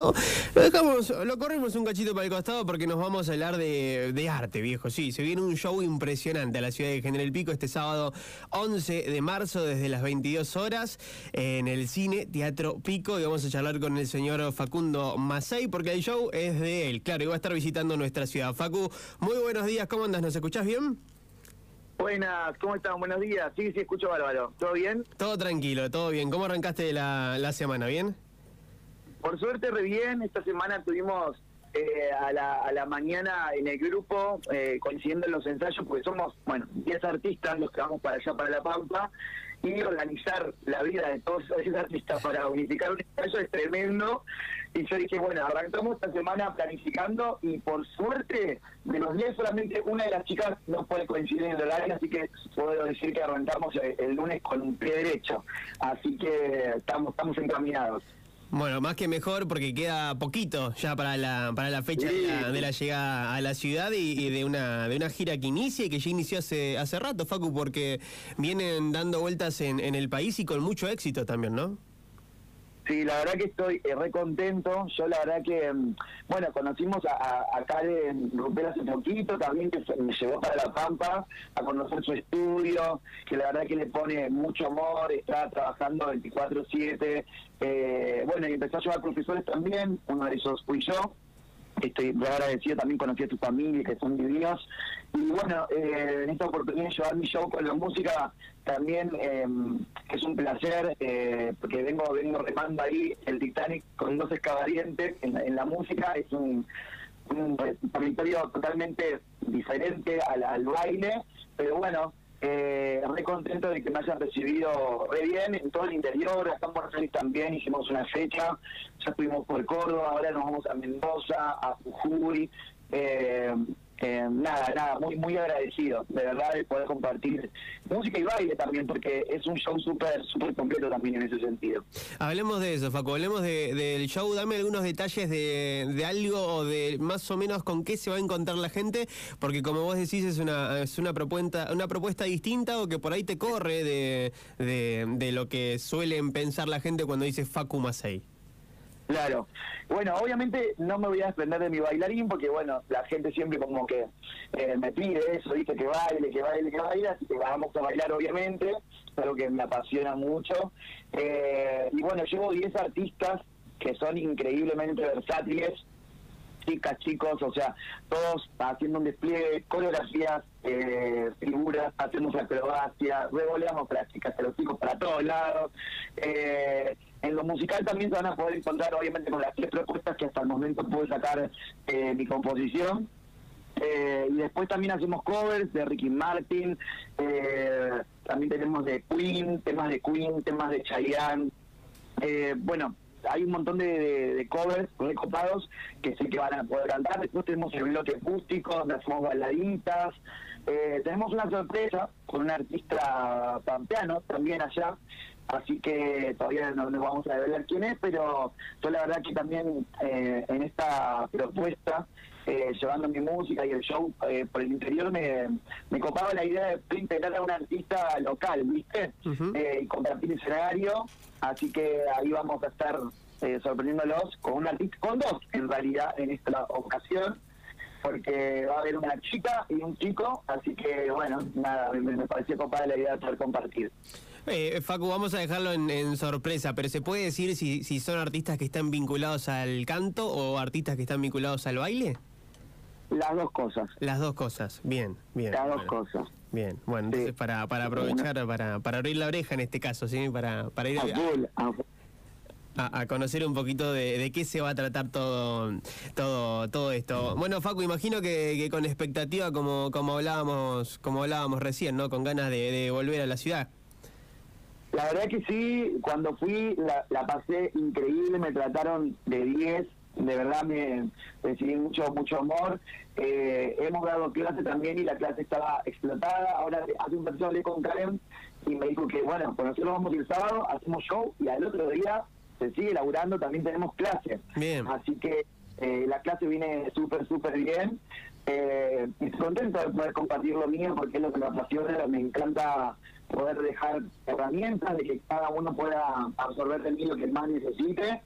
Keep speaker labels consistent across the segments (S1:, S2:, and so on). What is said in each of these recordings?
S1: Lo dejamos, lo corremos un cachito para el costado porque nos vamos a hablar de, arte, viejo. Sí, se viene un show impresionante a la ciudad de General Pico este sábado 11 de marzo desde las 22 horas en el cine Teatro Pico y vamos a charlar con el señor Facundo Masei porque el show es de él. Claro, y va a estar visitando nuestra ciudad. Facu, muy buenos días, ¿cómo andas? ¿Nos escuchás bien?
S2: Buenas, ¿cómo están? Buenos días. Sí, sí, escucho bárbaro. ¿Todo bien?
S1: Todo tranquilo, todo bien. ¿Cómo arrancaste la, la semana? ¿Bien?
S2: Por suerte, re bien. Esta semana tuvimos eh, a, la, a la mañana en el grupo, eh, coincidiendo en los ensayos, porque somos, bueno, 10 artistas los que vamos para allá, para La Pampa, y organizar la vida de todos esos artistas para unificar un ensayo es tremendo. Y yo dije, bueno, arrancamos esta semana planificando y por suerte, de los 10 solamente una de las chicas no puede coincidir en el horario, así que puedo decir que arrancamos el, el lunes con un pie derecho. Así que estamos, estamos encaminados.
S1: Bueno, más que mejor porque queda poquito ya para la para la fecha de, la, llegada a la ciudad y, de una de una gira que inicia y que ya inició hace hace rato, Facu, porque vienen dando vueltas en, en el país y con mucho éxito también, ¿no?
S2: Sí, la verdad que estoy eh, re contento. Yo la verdad que, mm, bueno, conocimos a, a, Karen Rupel hace poquito, también que me llevó para La Pampa a conocer su estudio, que la verdad que le pone mucho amor, está trabajando 24-7. Eh, bueno, y empezó a llevar profesores también, uno de ellos fui yo estoy muy agradecido, también conocí a tu familia, que son divinos. Y bueno, eh, en esta oportunidad de llevar mi show con la música también eh, es un placer, eh, porque vengo vengo remando ahí el Titanic con dos escabarientes en, en la música, es un, un territorio totalmente diferente al, al baile, pero bueno, eh, re contento de que me hayan recibido re bien en todo el interior, acá en también hicimos una fecha, ya estuvimos por Córdoba, ahora nos vamos a Mendoza, a Jujuy, eh, eh, nada, nada, muy muy agradecido, de verdad, de poder compartir música y baile también, porque es un show súper súper completo también en ese sentido.
S1: Hablemos de eso, Facu, hablemos del show, dame algunos detalles de, de algo o de más o menos con qué se va a encontrar la gente, porque como vos decís es una, es una propuesta, una propuesta distinta o que por ahí te corre de, de, de lo que suelen pensar la gente cuando dice Facu Masei.
S2: Claro. Bueno, obviamente no me voy a desprender de mi bailarín porque, bueno, la gente siempre como que eh, me pide eso, dice que baile, que baile, que baile, así que vamos a bailar obviamente, es algo que me apasiona mucho. Eh, y bueno, llevo 10 artistas que son increíblemente versátiles, chicas, chicos, o sea, todos haciendo un despliegue, coreografías, eh, figuras, hacemos acrobacia, revoleamos prácticas a los chicos para todos lados. Eh, en lo musical también se van a poder encontrar, obviamente, con las tres propuestas que hasta el momento pude sacar eh, mi composición. y después también hacemos covers de Ricky Martin, también tenemos de Queen, temas de Queen, temas de Chayanne. bueno, hay un montón de, covers recopados que sé que van a poder cantar. Después tenemos el bloque acústico, hacemos baladitas. Eh, tenemos una sorpresa con un artista pampeano también allá. Así que todavía no nos vamos a revelar quién es, pero yo la verdad que también eh, en esta propuesta, eh, llevando mi música y el show por el interior, me, me copaba la idea de integrar a un artista local, ¿viste? y compartir escenario Así que ahí vamos a estar eh, sorprendiéndolos con un artista, con dos en realidad en esta ocasión, porque va a haber una chica y un chico, así que bueno, nada, me, me pareció copada la idea de poder compartir.
S1: Eh, Facu, vamos a dejarlo en, sorpresa, pero ¿se puede decir si, si son artistas que están vinculados al canto o artistas que están vinculados al baile?
S2: Las dos cosas.
S1: Las dos cosas, bien, bien.
S2: Las dos cosas.
S1: Bien, bueno, entonces para, para aprovechar, para, para abrir la oreja en este caso, ¿sí? Para, para ir a, a, conocer un poquito de, de, qué se va a tratar todo, todo, todo esto. Bueno, Facu, imagino que, que, con expectativa, como, como hablábamos, como hablábamos recién, ¿no? Con ganas de, de volver a la ciudad.
S2: La verdad que sí, cuando fui la, la pasé increíble, me trataron de 10, de verdad me recibí mucho mucho amor. Eh, hemos dado clase también y la clase estaba explotada. Ahora hace un rato hablé con Karen y me dijo que, bueno, pues nosotros vamos el sábado, hacemos show y al otro día se sigue laburando, también tenemos clases.
S1: Bien.
S2: Así que eh, la clase viene súper, súper bien. Eh, y estoy contento de poder compartir lo mío porque es lo que me apasiona, me encanta poder dejar herramientas de que cada uno pueda absorber de mí lo que más necesite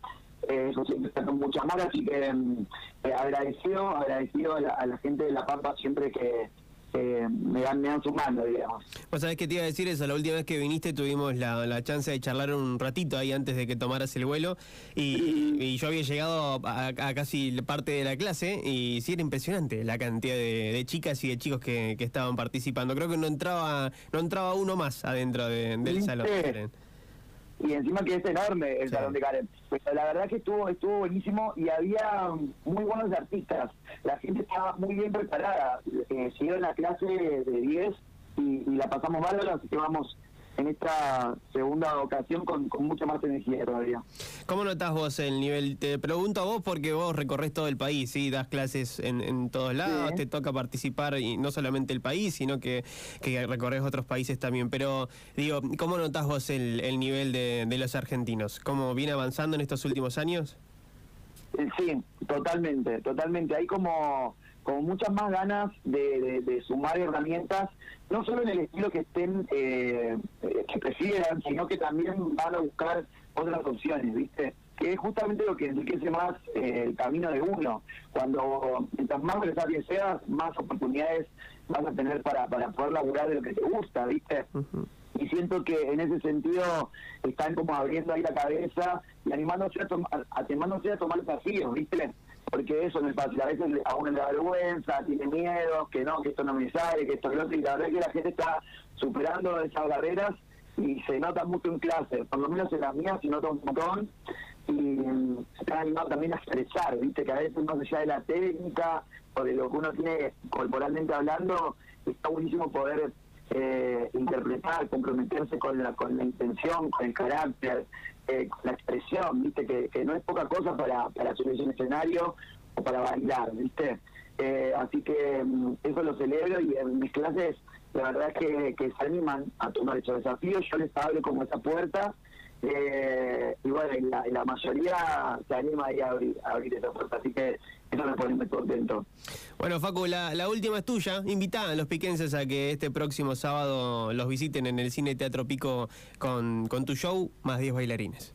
S2: eh, eso siempre está con mucha amor, así que mm, eh, agradecido, agradecido a la, a la gente de La Pampa siempre que eh, me dan me dan su mano, digamos.
S1: Vos sabés que te iba a decir eso, la última vez que viniste tuvimos la, la chance de charlar un ratito ahí antes de que tomaras el vuelo y, y yo había llegado a, a casi parte de la clase y sí era impresionante la cantidad de, de chicas y de chicos que, que estaban participando. Creo que no entraba no entraba uno más adentro de- del
S2: ¿Viste?
S1: salón.
S2: Y encima que es enorme el
S1: Sí.
S2: salón de Karen. Pero la verdad que estuvo estuvo buenísimo y había muy buenos artistas. La gente estaba muy bien preparada. Eh, siguieron la clase de 10 y, y la pasamos bárbaro, así que vamos en esta segunda ocasión con, con mucha más energía todavía.
S1: ¿Cómo notás vos el nivel? Te pregunto a vos porque vos recorres todo el país, ¿sí? Das clases en, en todos lados,
S2: Sí.
S1: te toca participar y no solamente el país, sino que, que recorres otros países también. Pero digo, ¿cómo notás vos el, el nivel de, de los argentinos? ¿Cómo viene avanzando en estos últimos años?
S2: Eh, Sí, totalmente, totalmente. Hay como, como muchas más ganas de, de- de sumar herramientas, no solo en el estilo que estén, eh, eh, que prefieran, sino que también van a buscar otras opciones, ¿viste? Que es justamente lo que enriquece más eh, el camino de uno. Cuando, mientras más versátil seas, más oportunidades vas a tener para, para poder laburar de lo que te gusta, ¿viste? Y siento que en ese sentido están como abriendo ahí la cabeza y animándose a, tomar animándose a tomar desafíos, ¿viste? Porque eso no es fácil, a veces a uno le da vergüenza, tiene miedo, que no, que esto no me sale, que esto que lo otro, y la verdad es que la gente está superando esas barreras y se nota mucho en clase, por lo menos en las mías se nota un montón y mm, se están animando también a expresar, ¿viste? Que a veces más allá de la técnica o de lo que uno tiene corporalmente hablando, está buenísimo poder eh, interpretar, comprometerse con la, con la intención, con el carácter, eh, con la expresión, viste que, que no es poca cosa para, para subirse un escenario o para bailar, viste. Eh, así que mm, eso lo celebro y en mis clases la verdad es que, que se animan a tomar esos desafíos, yo les abro como esa puerta eh, y bueno, y la, mayoría se anima ahí a abrir, a abrir esa puerta, así que eso me pone muy contento.
S1: Bueno, Facu, la, última es tuya. Invita a los piquenses a que este próximo sábado los visiten en el Cine Teatro Pico con, con tu show, más 10 bailarines.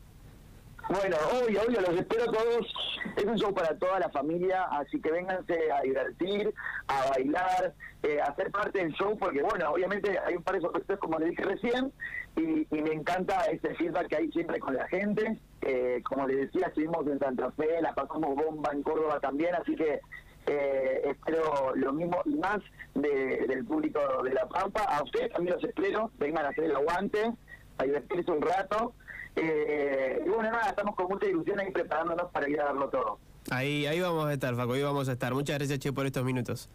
S2: Bueno, obvio, obvio, los espero a todos. Es un show para toda la familia, así que vénganse a divertir, a bailar, eh, a ser parte del show, porque bueno, obviamente hay un par de sorpresas, como le dije recién, y, y me encanta este feedback que hay siempre con la gente. Eh, como les decía, estuvimos en Santa Fe, la pasamos bomba en Córdoba también, así que eh, espero lo mismo y más de- del público de La Pampa. A ustedes también los espero, vengan a hacer el aguante, a divertirse un rato. Eh, y bueno, nada, estamos con mucha ilusión ahí preparándonos para ir a darlo todo.
S1: Ahí, ahí vamos a estar, Facu, ahí vamos a estar. Muchas gracias, Che, por estos minutos.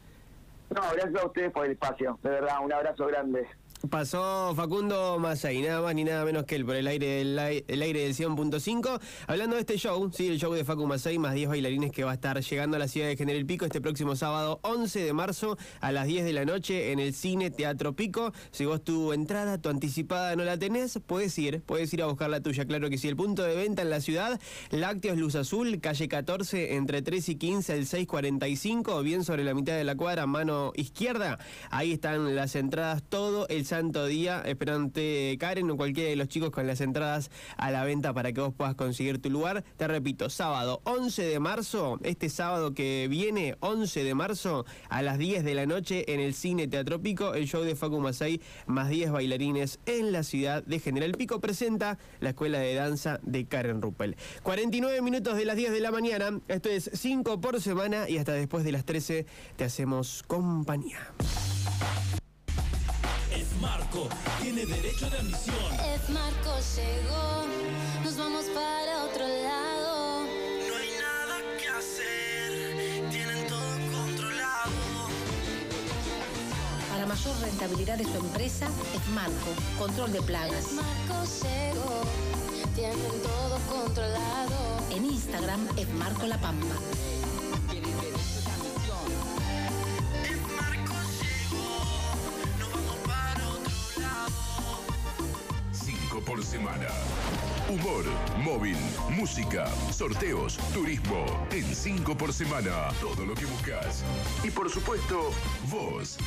S2: No, gracias a ustedes por el espacio, de verdad, un abrazo grande.
S1: Pasó Facundo Masay, nada más ni nada menos que él, por el aire del, el aire del 100.5. Hablando de este show, sí, el show de Facu Masay, más 10 bailarines que va a estar llegando a la ciudad de General Pico este próximo sábado 11 de marzo a las 10 de la noche en el Cine Teatro Pico. Si vos tu entrada, tu anticipada no la tenés, puedes ir, puedes ir a buscar la tuya, claro que sí. El punto de venta en la ciudad, Lácteos Luz Azul, calle 14, entre 3 y 15, el 645, o bien sobre la mitad de la cuadra, mano izquierda. Ahí están las entradas todo el santo día, esperante Karen o cualquiera de los chicos con las entradas a la venta para que vos puedas conseguir tu lugar. Te repito, sábado 11 de marzo, este sábado que viene, 11 de marzo, a las 10 de la noche en el Cine Teatro Pico, el show de Facu Masay, más 10 bailarines en la ciudad de General Pico, presenta la Escuela de Danza de Karen Ruppel. 49 minutos de las 10 de la mañana, esto es 5 por semana y hasta después de las 13 te hacemos compañía.
S3: Es Marco, tiene derecho de admisión.
S4: F Marco llegó, nos vamos para otro lado.
S5: No hay nada que hacer, tienen todo controlado.
S6: Para mayor rentabilidad de su empresa, Marco, control de
S4: F
S6: plagas.
S4: Marco llegó, tienen todo controlado.
S6: En Instagram, Marco La Pampa.
S7: Semana. Humor, móvil, música, sorteos, turismo. En 5 por semana. Todo lo que buscas. Y por supuesto, vos.